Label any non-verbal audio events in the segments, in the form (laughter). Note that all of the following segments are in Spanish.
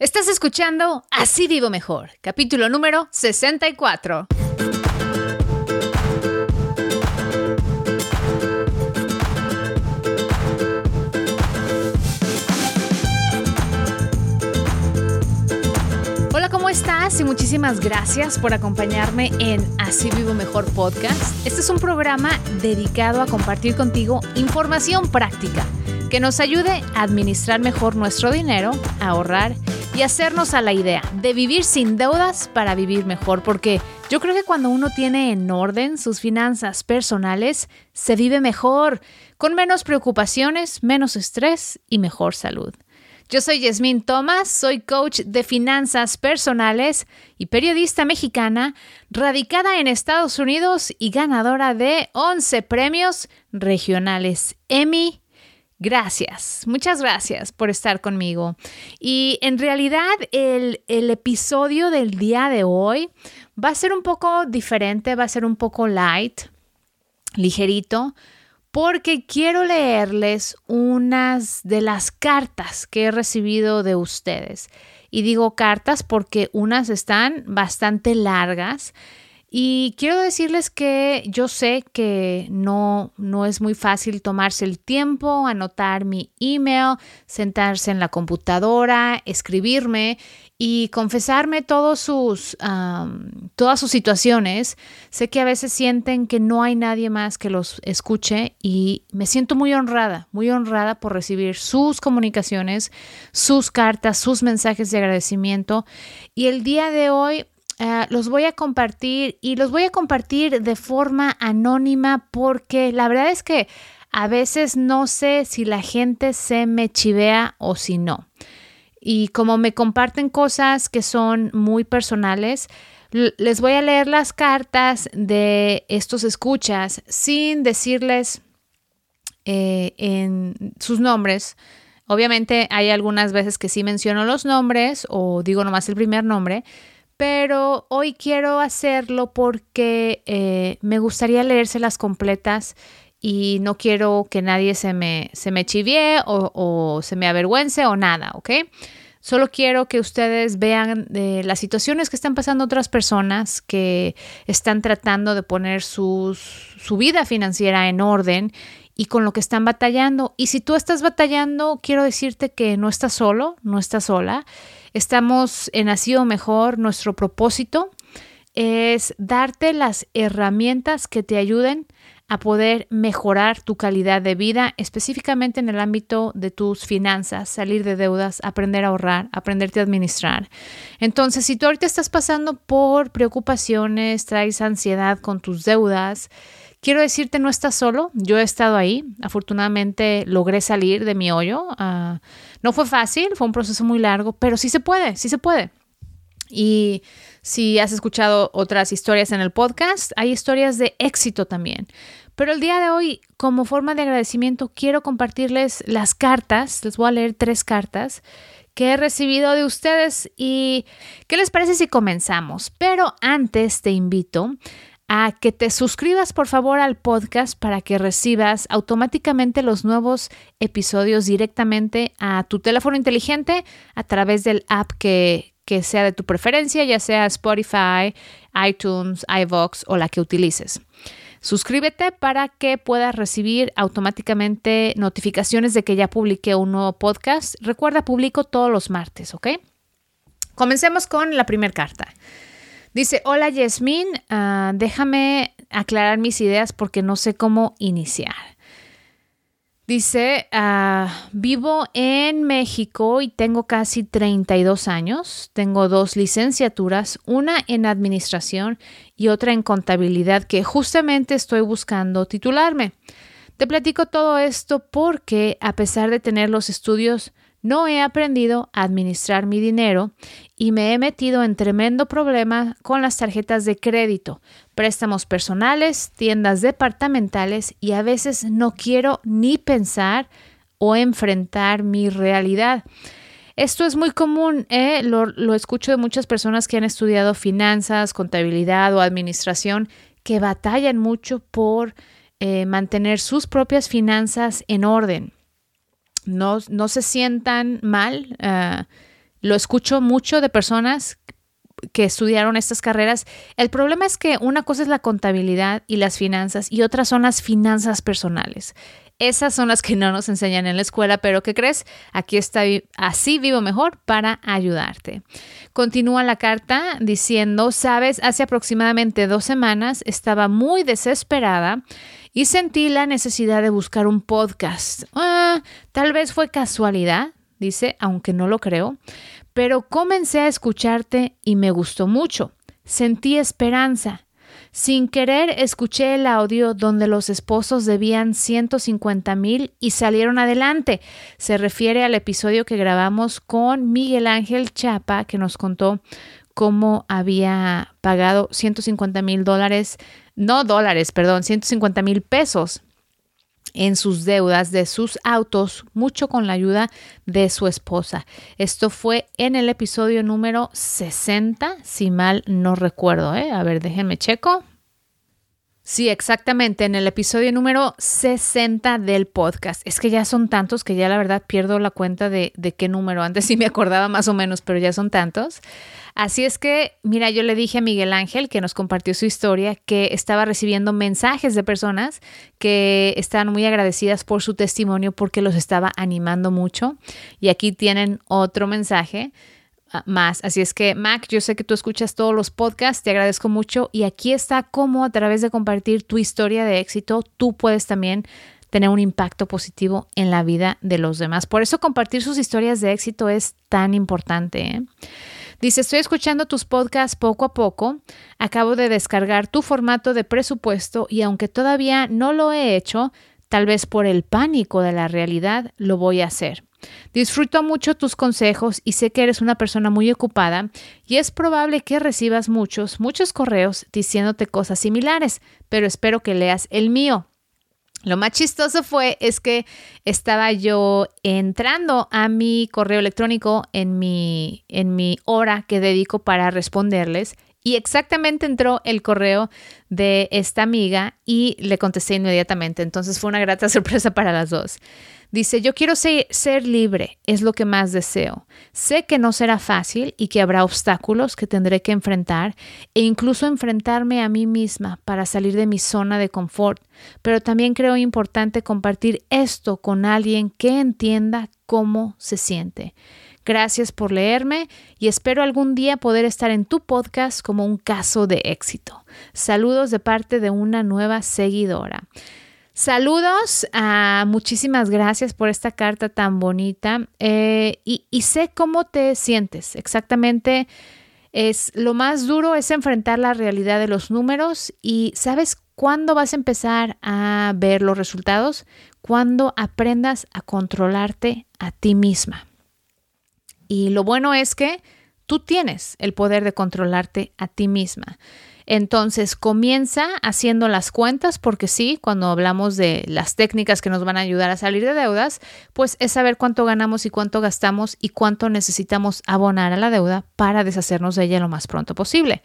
Estás escuchando Así Vivo Mejor, capítulo número 64. Hola, ¿cómo estás? Y muchísimas gracias por acompañarme en Así Vivo Mejor podcast. Este es un programa dedicado a compartir contigo información práctica que nos ayude a administrar mejor nuestro dinero, ahorrar hacernos a la idea de vivir sin deudas para vivir mejor, porque yo creo que cuando uno tiene en orden sus finanzas personales, se vive mejor, con menos preocupaciones, menos estrés y mejor salud. Yo soy Yasmín Thomas, soy coach de finanzas personales y periodista mexicana, radicada en Estados Unidos y ganadora de 11 premios regionales Emmy Gracias, muchas gracias por estar conmigo. Y en realidad el, episodio del día de hoy va a ser un poco diferente, va a ser un poco light, ligerito, porque quiero leerles unas de las cartas que he recibido de ustedes. Y digo cartas porque unas están bastante largas y quiero decirles que yo sé que no, no es muy fácil tomarse el tiempo, anotar mi email, sentarse en la computadora, escribirme y confesarme todos sus, todas sus situaciones. Sé que a veces sienten que no hay nadie más que los escuche y me siento muy honrada, muy honrada por recibir sus comunicaciones, sus cartas, sus mensajes de agradecimiento. Y el día de hoy Ah, los voy a compartir y los voy a compartir de forma anónima porque la verdad es que a veces no sé si la gente se me chivea o si no. Y como me comparten cosas que son muy personales, les voy a leer las cartas de estos escuchas sin decirles eh, en sus nombres. Obviamente hay algunas veces que sí menciono los nombres o digo nomás el primer nombre, pero hoy quiero hacerlo porque eh, me gustaría leérselas completas y no quiero que nadie se me, se me chivie o, se me avergüence o nada, ¿ok? Solo quiero que ustedes vean eh, las situaciones que están pasando otras personas que están tratando de poner su vida financiera en orden y con lo que están batallando. Y si tú estás batallando, quiero decirte que no estás solo, no estás sola. Estamos en Nacido Mejor, nuestro propósito es darte las herramientas que te ayuden a poder mejorar tu calidad de vida, específicamente en el ámbito de tus finanzas, salir de deudas, aprender a ahorrar, aprenderte a administrar. Entonces, si tú ahorita estás pasando por preocupaciones, traes ansiedad con tus deudas, Quiero decirte, no estás solo. Yo he estado ahí. Afortunadamente logré salir de mi hoyo. Ah, no fue fácil, fue un proceso muy largo, pero sí se puede, sí se puede. Y si has escuchado otras historias en el podcast, hay historias de éxito también. Pero el día de hoy, como forma de agradecimiento, quiero compartirles las cartas. Les voy a leer tres cartas que he recibido de ustedes y ¿qué les parece si comenzamos? Pero antes te invito a que te suscribas por favor al podcast para que recibas automáticamente los nuevos episodios directamente a tu teléfono inteligente a través del app que, que sea de tu preferencia, ya sea Spotify, iTunes, iVox o la que utilices. Suscríbete para que puedas recibir automáticamente notificaciones de que ya publiqué un nuevo podcast. Recuerda, publico todos los martes, ¿ok? Comencemos con la primera carta. Dice, hola Yasmín, ah, déjame aclarar mis ideas porque no sé cómo iniciar. Dice, ah, vivo en México y tengo casi 32 años. Tengo dos licenciaturas, una en administración y otra en contabilidad que justamente estoy buscando titularme. Te platico todo esto porque a pesar de tener los estudios, no he aprendido a administrar mi dinero y me he metido en tremendo problema con las tarjetas de crédito, préstamos personales, tiendas departamentales y a veces no quiero ni pensar o enfrentar mi realidad. Esto es muy común, ¿eh? lo, escucho de muchas personas que han estudiado finanzas, contabilidad o administración que batallan mucho por eh, mantener sus propias finanzas en orden no, se sientan mal. Ah, lo escucho mucho de personas que estudiaron estas carreras. El problema es que una cosa es la contabilidad y las finanzas y otras son las finanzas personales. Esas son las que no nos enseñan en la escuela, pero ¿qué crees? Aquí está, así vivo mejor para ayudarte. Continúa la carta diciendo, sabes, hace aproximadamente dos semanas estaba muy desesperada y sentí la necesidad de buscar un podcast. Ah, tal vez fue casualidad, dice, aunque no lo creo, pero comencé a escucharte y me gustó mucho. Sentí esperanza. Sin querer escuché el audio donde los esposos debían 150 mil y salieron adelante. Se refiere al episodio que grabamos con Miguel Ángel Chapa que nos contó cómo había pagado 150 mil dólares, no dólares, perdón, 150 mil pesos en sus deudas de sus autos, mucho con la ayuda de su esposa. Esto fue en el episodio número 60, si mal no recuerdo. ¿eh? A ver, déjenme checo. Sí, exactamente, en el episodio número 60 del podcast. Es que ya son tantos que ya la verdad pierdo la cuenta de, de qué número. Antes sí me acordaba más o menos, pero ya son tantos. Así es que, mira, yo le dije a Miguel Ángel, que nos compartió su historia, que estaba recibiendo mensajes de personas que estaban muy agradecidas por su testimonio porque los estaba animando mucho. Y aquí tienen otro mensaje ah, más. Así es que, Mac, yo sé que tú escuchas todos los podcasts, te agradezco mucho. Y aquí está cómo a través de compartir tu historia de éxito, tú puedes también tener un impacto positivo en la vida de los demás. Por eso compartir sus historias de éxito es tan importante. ¿eh? Dice, estoy escuchando tus podcasts poco a poco. Acabo de descargar tu formato de presupuesto y aunque todavía no lo he hecho, tal vez por el pánico de la realidad, lo voy a hacer. Disfruto mucho tus consejos y sé que eres una persona muy ocupada y es probable que recibas muchos, muchos correos diciéndote cosas similares, pero espero que leas el mío. Lo más chistoso fue es que estaba yo entrando a mi correo electrónico en mi, en mi hora que dedico para responderles y exactamente entró el correo de esta amiga y le contesté inmediatamente. Entonces fue una grata (laughs) sorpresa para las dos. Dice, yo quiero ser, ser, libre, es lo que más deseo. Sé que no será fácil y que habrá obstáculos que tendré que enfrentar e incluso enfrentarme a mí misma para salir de mi zona de confort, pero también creo importante compartir esto con alguien que entienda cómo se siente. Gracias por leerme y espero algún día poder estar en tu podcast como un caso de éxito. Saludos de parte de una nueva seguidora. Saludos, uh, muchísimas gracias por esta carta tan bonita eh, y, y, sé cómo te sientes. Exactamente, es lo más duro es enfrentar la realidad de los números y sabes cuándo vas a empezar a ver los resultados cuando aprendas a controlarte a ti misma. Y lo bueno es que tú tienes el poder de controlarte a ti misma. Entonces comienza haciendo las cuentas, porque sí, cuando hablamos de las técnicas que nos van a ayudar a salir de deudas, pues es saber cuánto ganamos y cuánto gastamos y cuánto necesitamos abonar a la deuda para deshacernos de ella lo más pronto posible.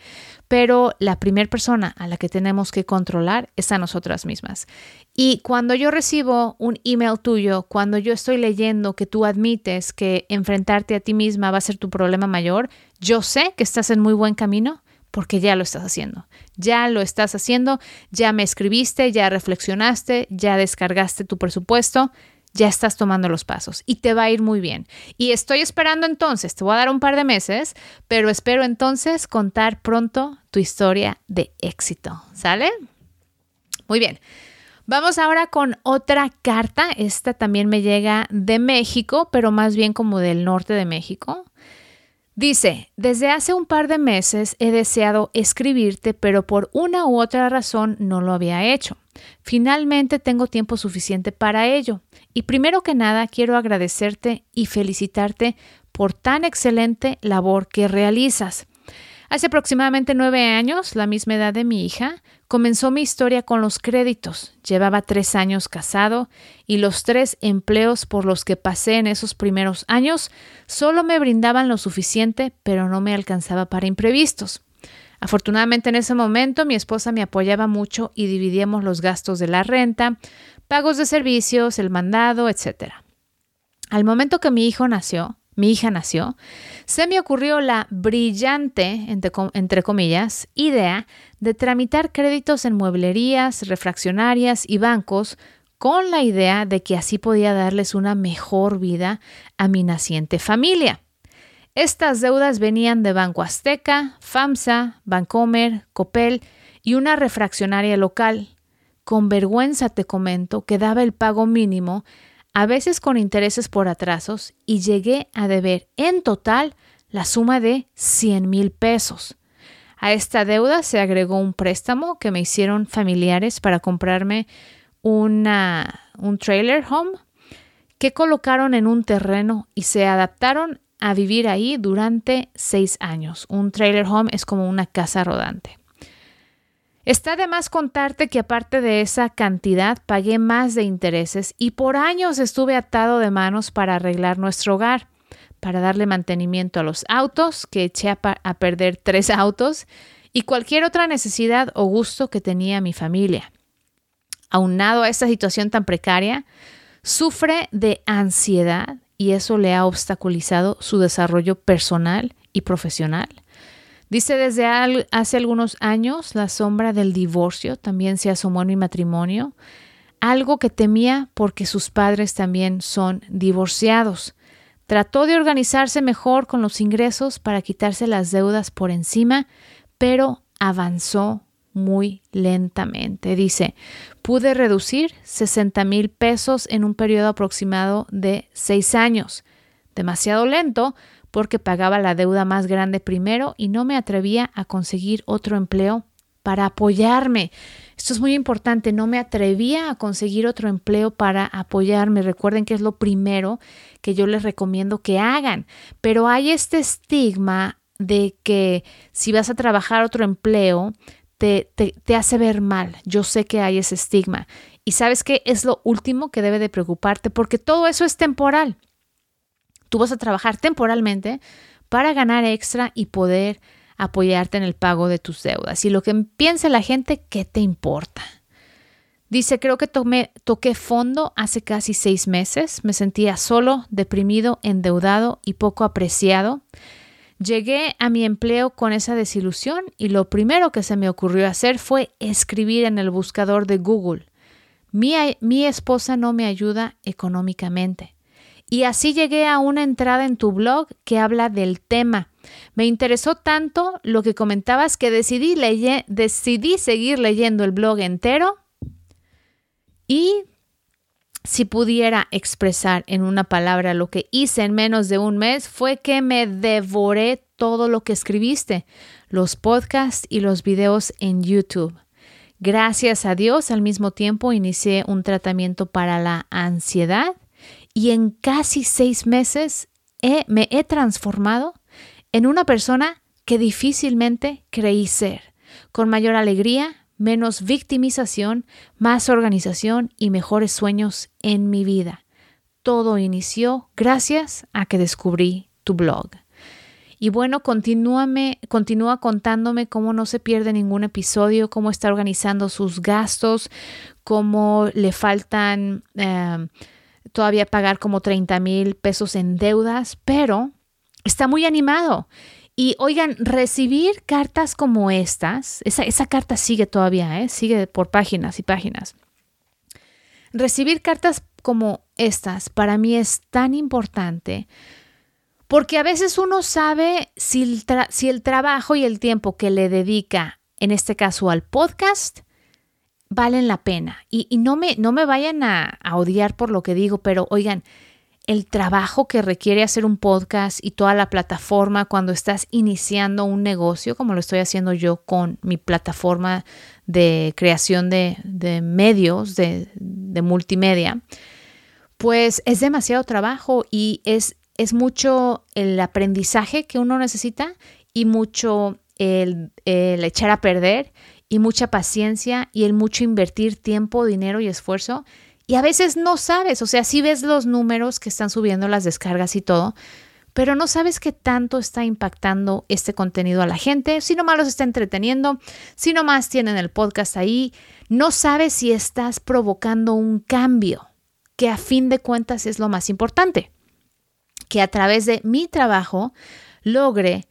Pero la primera persona a la que tenemos que controlar es a nosotras mismas. Y cuando yo recibo un email tuyo, cuando yo estoy leyendo que tú admites que enfrentarte a ti misma va a ser tu problema mayor, yo sé que estás en muy buen camino porque ya lo estás haciendo. Ya lo estás haciendo, ya me escribiste, ya reflexionaste, ya descargaste tu presupuesto, ya estás tomando los pasos y te va a ir muy bien. Y estoy esperando entonces, te voy a dar un par de meses, pero espero entonces contar pronto tu historia de éxito. ¿Sale? Muy bien. Vamos ahora con otra carta. Esta también me llega de México, pero más bien como del norte de México. Dice, desde hace un par de meses he deseado escribirte, pero por una u otra razón no lo había hecho. Finalmente tengo tiempo suficiente para ello. Y primero que nada quiero agradecerte y felicitarte por tan excelente labor que realizas. Hace aproximadamente nueve años, la misma edad de mi hija, comenzó mi historia con los créditos. Llevaba tres años casado y los tres empleos por los que pasé en esos primeros años solo me brindaban lo suficiente, pero no me alcanzaba para imprevistos. Afortunadamente en ese momento mi esposa me apoyaba mucho y dividíamos los gastos de la renta, pagos de servicios, el mandado, etc. Al momento que mi hijo nació, mi hija nació, se me ocurrió la brillante, entre, comillas, idea de tramitar créditos en mueblerías, refraccionarias y bancos con la idea de que así podía darles una mejor vida a mi naciente familia. Estas deudas venían de Banco Azteca, FAMSA, Bancomer, Copel y una refraccionaria local. Con vergüenza te comento que daba el pago mínimo a veces con intereses por atrasos, y llegué a deber en total la suma de 100 mil pesos. A esta deuda se agregó un préstamo que me hicieron familiares para comprarme una, un trailer home que colocaron en un terreno y se adaptaron a vivir ahí durante seis años. Un trailer home es como una casa rodante. Está de más contarte que aparte de esa cantidad pagué más de intereses y por años estuve atado de manos para arreglar nuestro hogar, para darle mantenimiento a los autos, que eché a, a perder tres (laughs) autos, y cualquier otra necesidad o gusto que tenía mi familia. Aunado a esta situación tan precaria, sufre de ansiedad y eso le ha obstaculizado su desarrollo personal y profesional. Dice desde hace algunos años la sombra del divorcio también se asomó en mi matrimonio, algo que temía porque sus padres también son divorciados. Trató de organizarse mejor con los ingresos para quitarse las deudas por encima, pero avanzó muy lentamente. Dice, pude reducir 60 mil pesos en un periodo aproximado de seis años. Demasiado lento, porque pagaba la deuda más grande primero y no me atrevía a conseguir otro empleo para apoyarme. Esto es muy importante, no me atrevía a conseguir otro empleo para apoyarme. Recuerden que es lo primero que yo les recomiendo que hagan, pero hay este estigma de que si vas a trabajar otro empleo, te, te, hace ver mal. Yo sé que hay ese estigma. Y sabes que es lo último que debe de preocuparte porque todo eso es temporal. Tú vas a trabajar temporalmente para ganar extra y poder apoyarte en el pago de tus deudas. Y lo que piense la gente, ¿qué te importa? Dice, creo que toqué fondo hace casi seis meses. Me sentía solo, deprimido, endeudado y poco apreciado. Llegué a mi empleo con esa desilusión y lo primero que se me ocurrió hacer fue escribir en el buscador de Google. Mi esposa no me ayuda económicamente. Y así llegué a una entrada en tu blog que habla del tema. Me interesó tanto lo que comentabas que decidí, decidí seguir leyendo el blog entero y si pudiera expresar en una palabra lo que hice en menos de un mes fue que me devoré todo lo que escribiste, los podcasts y los videos en YouTube. Gracias a Dios, al mismo tiempo inicié un tratamiento para la ansiedad y en casi seis meses me he transformado en una persona que difícilmente creí ser, con mayor alegría, menos victimización, más organización y mejores sueños en mi vida. Todo inició gracias a que descubrí tu blog. Y bueno, continúa contándome cómo no se pierde ningún episodio, cómo está organizando sus gastos, cómo le faltan eh, todavía pagar como 30 mil pesos en deudas, pero está muy animado. Y oigan, recibir cartas como estas, esa, esa carta sigue todavía, ¿eh? sigue por páginas y páginas. Recibir cartas como estas para mí es tan importante porque a veces uno sabe si el, si el trabajo y el tiempo que le dedica, en este caso al podcast, valen la pena. Y, no, me, no me vayan a, odiar por lo que digo, pero oigan, el trabajo que requiere hacer un podcast y toda la plataforma cuando estás iniciando un negocio, como lo estoy haciendo yo con mi plataforma de creación de, medios, de, multimedia, pues es demasiado trabajo y es, es mucho el aprendizaje que uno necesita y mucho el echar a perder y mucha paciencia y el mucho invertir tiempo, dinero y esfuerzo. Y a veces no sabes, o sea, sí ves los números que están subiendo las descargas y todo, pero no sabes qué tanto está impactando este contenido a la gente, si nomás los está entreteniendo, si nomás tienen el podcast ahí, no sabes si estás provocando un cambio, que a fin de cuentas es lo más importante. que a través de mi trabajo logre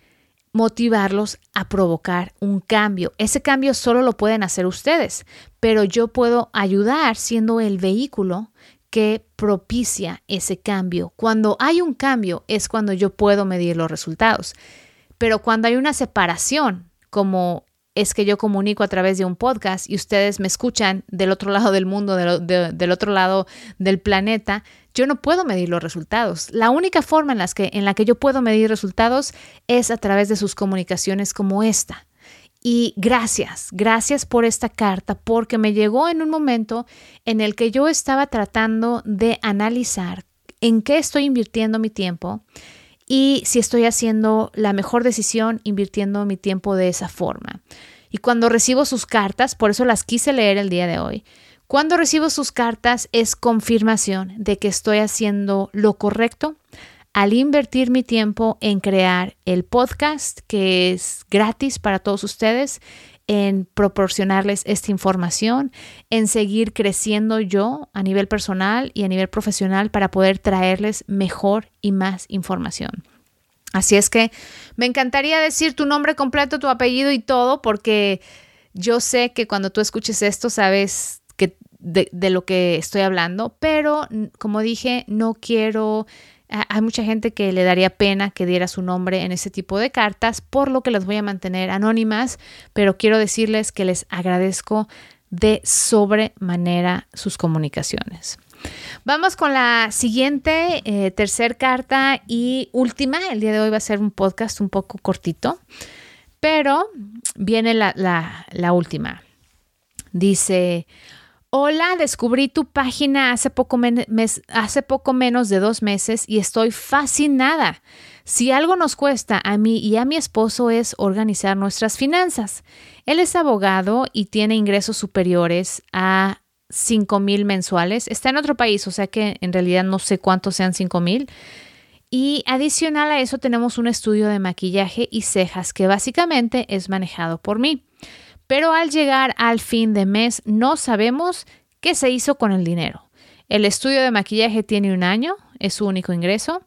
motivarlos a provocar un cambio. Ese cambio solo lo pueden hacer ustedes, pero yo puedo ayudar siendo el vehículo que propicia ese cambio. Cuando hay un cambio es cuando yo puedo medir los resultados. Pero cuando hay una separación, como es que yo comunico a través de un podcast y ustedes me escuchan del otro lado del mundo, del otro lado del planeta, yo no puedo medir los resultados. La única forma en, que, en la que yo puedo medir resultados es a través de sus comunicaciones como esta. Y gracias, gracias por esta carta, porque me llegó en un momento en el que yo estaba tratando de analizar en qué estoy invirtiendo mi tiempo y si estoy haciendo la mejor decisión invirtiendo mi tiempo de esa forma. Y cuando recibo sus cartas, por eso las quise leer el día de hoy, cuando recibo sus cartas es confirmación de que estoy haciendo lo correcto al invertir mi tiempo en crear el podcast que es gratis para todos ustedes, en proporcionarles esta información, en seguir creciendo yo a nivel personal y a nivel profesional para poder traerles mejor y más información. Así es que me encantaría decir tu nombre completo, tu apellido y todo, porque yo sé que cuando tú escuches esto sabes que de, de lo que estoy hablando, pero como dije, no quiero hay mucha gente que le daría pena que diera su nombre en ese tipo de cartas, por lo que las voy a mantener anónimas, pero quiero decirles que les agradezco de sobremanera sus comunicaciones. Vamos con la siguiente, eh, tercer carta y última. El día de hoy va a ser un podcast un poco cortito, pero viene la, la última. Dice, Hola, descubrí tu página hace poco, hace poco menos de dos meses y estoy fascinada. Si algo nos cuesta a mí y a mi esposo es organizar nuestras finanzas. Él es abogado y tiene ingresos superiores a 5 mil mensuales. Está en otro país, o sea que en realidad no sé cuántos sean 5 mil. Y adicional a eso tenemos un estudio de maquillaje y cejas que básicamente es manejado por mí pero al llegar al fin de mes no sabemos qué se hizo con el dinero. El estudio de maquillaje tiene un año, es su único ingreso,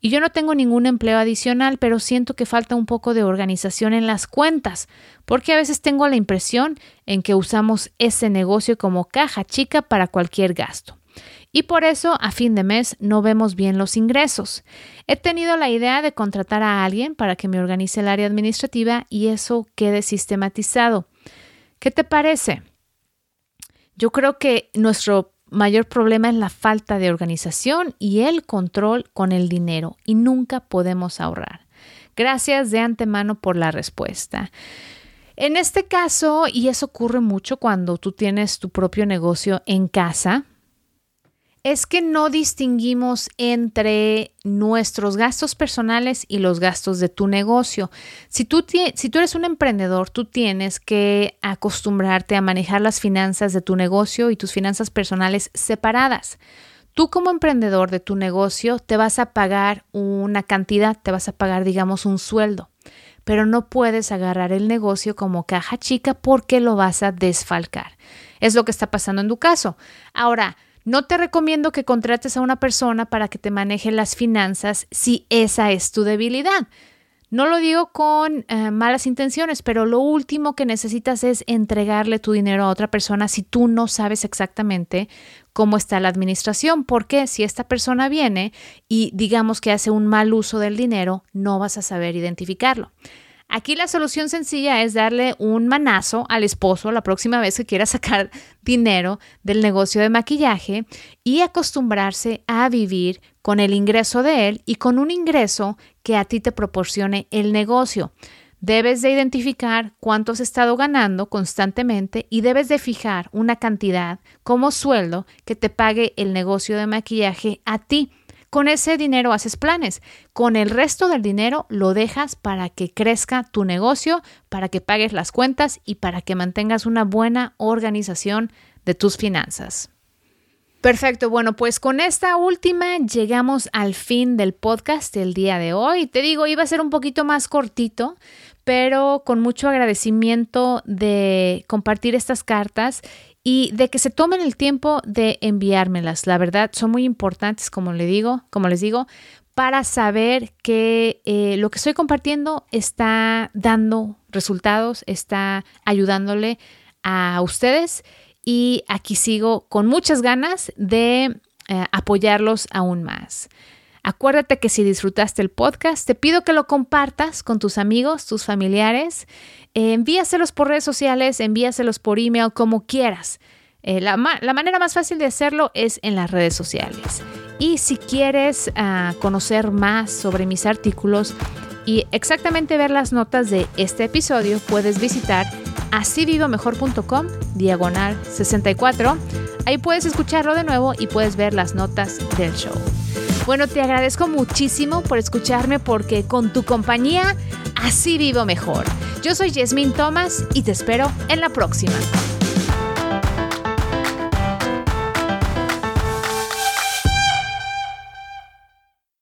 y yo no tengo ningún empleo adicional, pero siento que falta un poco de organización en las cuentas, porque a veces tengo la impresión en que usamos ese negocio como caja chica para cualquier gasto. Y por eso a fin de mes no vemos bien los ingresos. He tenido la idea de contratar a alguien para que me organice el área administrativa y eso quede sistematizado. ¿Qué te parece? Yo creo que nuestro mayor problema es la falta de organización y el control con el dinero y nunca podemos ahorrar. Gracias de antemano por la respuesta. En este caso, y eso ocurre mucho cuando tú tienes tu propio negocio en casa, es que no distinguimos entre nuestros gastos personales y los gastos de tu negocio. Si tú, si tú eres un emprendedor, tú tienes que acostumbrarte a manejar las finanzas de tu negocio y tus finanzas personales separadas. Tú como emprendedor de tu negocio te vas a pagar una cantidad, te vas a pagar digamos un sueldo, pero no puedes agarrar el negocio como caja chica porque lo vas a desfalcar. Es lo que está pasando en tu caso. Ahora, no te recomiendo que contrates a una persona para que te maneje las finanzas si esa es tu debilidad. No lo digo con eh, malas intenciones, pero lo último que necesitas es entregarle tu dinero a otra persona si tú no sabes exactamente cómo está la administración, porque si esta persona viene y digamos que hace un mal uso del dinero, no vas a saber identificarlo. Aquí la solución sencilla es darle un manazo al esposo la próxima vez que quiera sacar (laughs) dinero del negocio de maquillaje y acostumbrarse a vivir con el ingreso de él y con un ingreso que a ti te proporcione el negocio. Debes de identificar cuánto has estado ganando constantemente y debes de fijar una cantidad como sueldo que te pague el negocio de maquillaje a ti. Con ese dinero haces planes. Con el resto del dinero lo dejas para que crezca tu negocio, para que pagues las cuentas y para que mantengas una buena organización de tus finanzas. Perfecto, bueno, pues con esta última llegamos al fin del podcast del día de hoy. Te digo, iba a ser un poquito más cortito, pero con mucho agradecimiento de compartir estas cartas y de que se tomen el tiempo de enviármelas. La verdad, son muy importantes, como le digo, como les digo, para saber que eh, lo que estoy compartiendo está dando resultados, está ayudándole a ustedes y aquí sigo con muchas ganas de eh, apoyarlos aún más. Acuérdate que si disfrutaste el podcast, te pido que lo compartas con tus amigos, tus familiares. Eh, envíaselos por redes sociales, envíaselos por email, como quieras. la, la manera más fácil de hacerlo es en las redes sociales. Y si quieres ah, conocer más sobre mis artículos y exactamente ver las notas de este episodio, puedes visitar asivivomejor.com diagonal 64. Ahí puedes escucharlo de nuevo y puedes ver las notas del show. Bueno, te agradezco muchísimo por escucharme porque con tu compañía así vivo mejor. Yo soy Jasmine Thomas y te espero en la próxima.